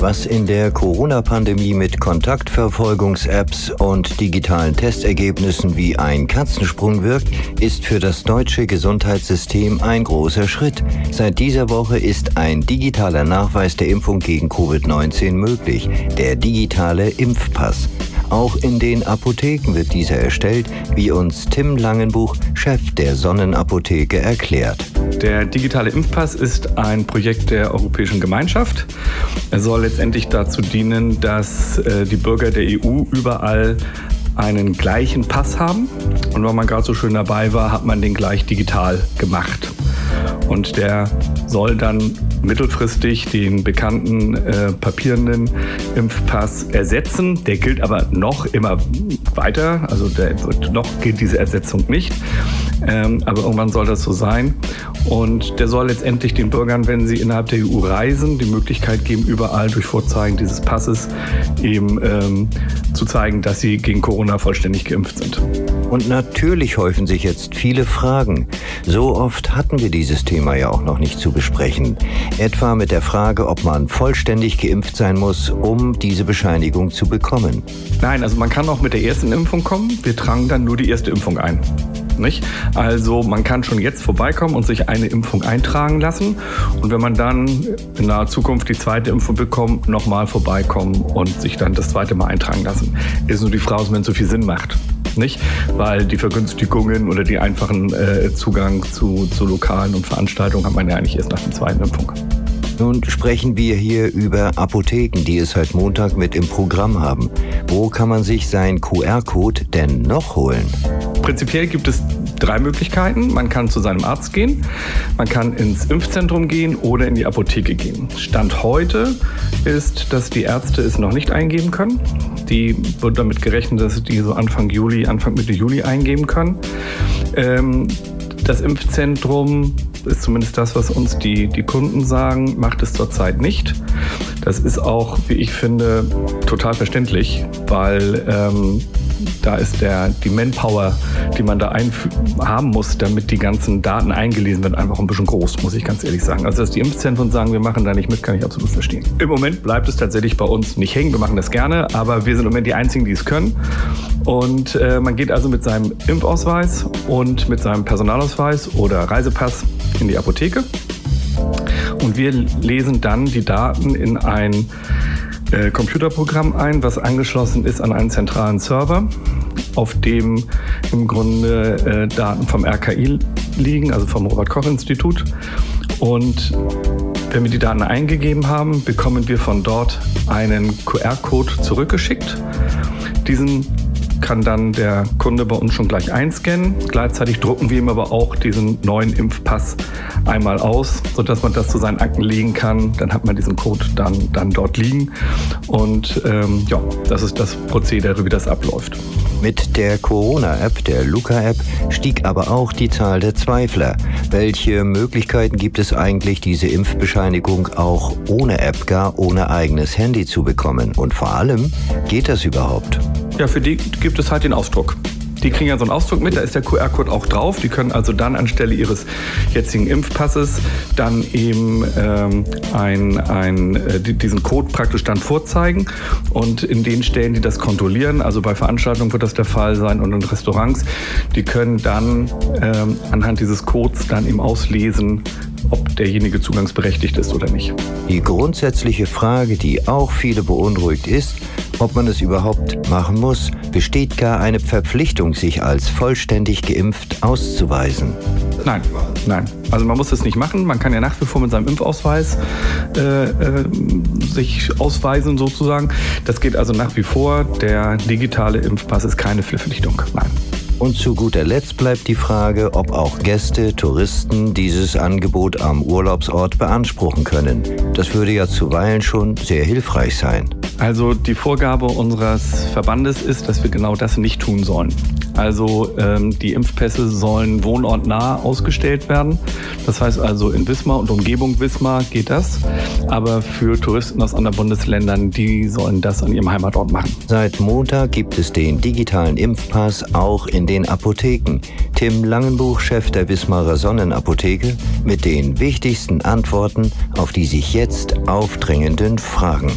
Was in der Corona-Pandemie mit Kontaktverfolgungs-Apps und digitalen Testergebnissen wie ein Katzensprung wirkt, ist für das deutsche Gesundheitssystem ein großer Schritt. Seit dieser Woche ist ein digitaler Nachweis der Impfung gegen Covid-19 möglich, der digitale Impfpass. Auch in den Apotheken wird dieser erstellt, wie uns Tim Langenbuch, Chef der Sonnenapotheke, erklärt. Der digitale Impfpass ist ein Projekt der Europäischen Gemeinschaft. Er soll letztendlich dazu dienen, dass äh, die Bürger der EU überall einen gleichen Pass haben. Und weil man gerade so schön dabei war, hat man den gleich digital gemacht. Und der soll dann mittelfristig den bekannten äh, papierenden Impfpass ersetzen. Der gilt aber noch immer weiter. Also der, noch gilt diese Ersetzung nicht. Ähm, aber irgendwann soll das so sein. Und der soll letztendlich den Bürgern, wenn sie innerhalb der EU reisen, die Möglichkeit geben, überall durch Vorzeigen dieses Passes eben ähm, zu zeigen, dass sie gegen Corona vollständig geimpft sind. Und natürlich häufen sich jetzt viele Fragen. So oft hatten wir dieses Thema ja auch noch nicht zu besprechen. Etwa mit der Frage, ob man vollständig geimpft sein muss, um diese Bescheinigung zu bekommen. Nein, also man kann auch mit der ersten Impfung kommen. Wir tragen dann nur die erste Impfung ein. Nicht? Also man kann schon jetzt vorbeikommen und sich eine Impfung eintragen lassen. Und wenn man dann in naher Zukunft die zweite Impfung bekommt, nochmal vorbeikommen und sich dann das zweite Mal eintragen lassen. Ist nur die Frage, ob es so viel Sinn macht nicht, weil die Vergünstigungen oder die einfachen äh, Zugang zu, zu Lokalen und Veranstaltungen hat man ja eigentlich erst nach der zweiten Impfung. Nun sprechen wir hier über Apotheken, die es seit Montag mit im Programm haben. Wo kann man sich sein QR-Code denn noch holen? Prinzipiell gibt es drei Möglichkeiten. Man kann zu seinem Arzt gehen, man kann ins Impfzentrum gehen oder in die Apotheke gehen. Stand heute ist, dass die Ärzte es noch nicht eingeben können. Die wird damit gerechnet, dass die so Anfang Juli, Anfang Mitte Juli eingeben können. Ähm, das Impfzentrum ist zumindest das, was uns die, die Kunden sagen, macht es zurzeit nicht. Das ist auch, wie ich finde, total verständlich, weil ähm, da ist der, die Manpower, die man da haben muss, damit die ganzen Daten eingelesen werden, einfach ein bisschen groß, muss ich ganz ehrlich sagen. Also, dass die Impfzentren sagen, wir machen da nicht mit, kann ich absolut verstehen. Im Moment bleibt es tatsächlich bei uns nicht hängen. Wir machen das gerne, aber wir sind im Moment die Einzigen, die es können. Und äh, man geht also mit seinem Impfausweis und mit seinem Personalausweis oder Reisepass in die Apotheke. Und wir lesen dann die Daten in ein äh, Computerprogramm ein, was angeschlossen ist an einen zentralen Server, auf dem im Grunde äh, Daten vom RKI liegen, also vom Robert-Koch-Institut. Und wenn wir die Daten eingegeben haben, bekommen wir von dort einen QR-Code zurückgeschickt. Diesen kann dann der Kunde bei uns schon gleich einscannen. Gleichzeitig drucken wir ihm aber auch diesen neuen Impfpass einmal aus, sodass man das zu seinen Akten legen kann. Dann hat man diesen Code dann, dann dort liegen. Und ähm, ja, das ist das Prozedere, wie das abläuft. Mit der Corona-App, der Luca-App, stieg aber auch die Zahl der Zweifler. Welche Möglichkeiten gibt es eigentlich, diese Impfbescheinigung auch ohne App, gar ohne eigenes Handy zu bekommen? Und vor allem, geht das überhaupt? Ja, für die gibt es halt den Ausdruck. Die kriegen ja so einen Ausdruck mit, da ist der QR-Code auch drauf. Die können also dann anstelle ihres jetzigen Impfpasses dann eben ähm, ein, ein, äh, diesen Code praktisch dann vorzeigen. Und in den Stellen, die das kontrollieren, also bei Veranstaltungen wird das der Fall sein und in Restaurants, die können dann ähm, anhand dieses Codes dann eben auslesen, ob derjenige zugangsberechtigt ist oder nicht. Die grundsätzliche Frage, die auch viele beunruhigt, ist, ob man es überhaupt machen muss. Besteht gar eine Verpflichtung, sich als vollständig geimpft auszuweisen? Nein, nein. Also man muss das nicht machen. Man kann ja nach wie vor mit seinem Impfausweis äh, äh, sich ausweisen sozusagen. Das geht also nach wie vor. Der digitale Impfpass ist keine Verpflichtung. Nein. Und zu guter Letzt bleibt die Frage, ob auch Gäste, Touristen dieses Angebot am Urlaubsort beanspruchen können. Das würde ja zuweilen schon sehr hilfreich sein. Also die Vorgabe unseres Verbandes ist, dass wir genau das nicht tun sollen. Also ähm, die Impfpässe sollen wohnortnah ausgestellt werden. Das heißt also in Wismar und Umgebung Wismar geht das. Aber für Touristen aus anderen Bundesländern, die sollen das an ihrem Heimatort machen. Seit Montag gibt es den digitalen Impfpass auch in den Apotheken. Tim Langenbuch, Chef der Wismarer Sonnenapotheke, mit den wichtigsten Antworten auf die sich jetzt aufdrängenden Fragen.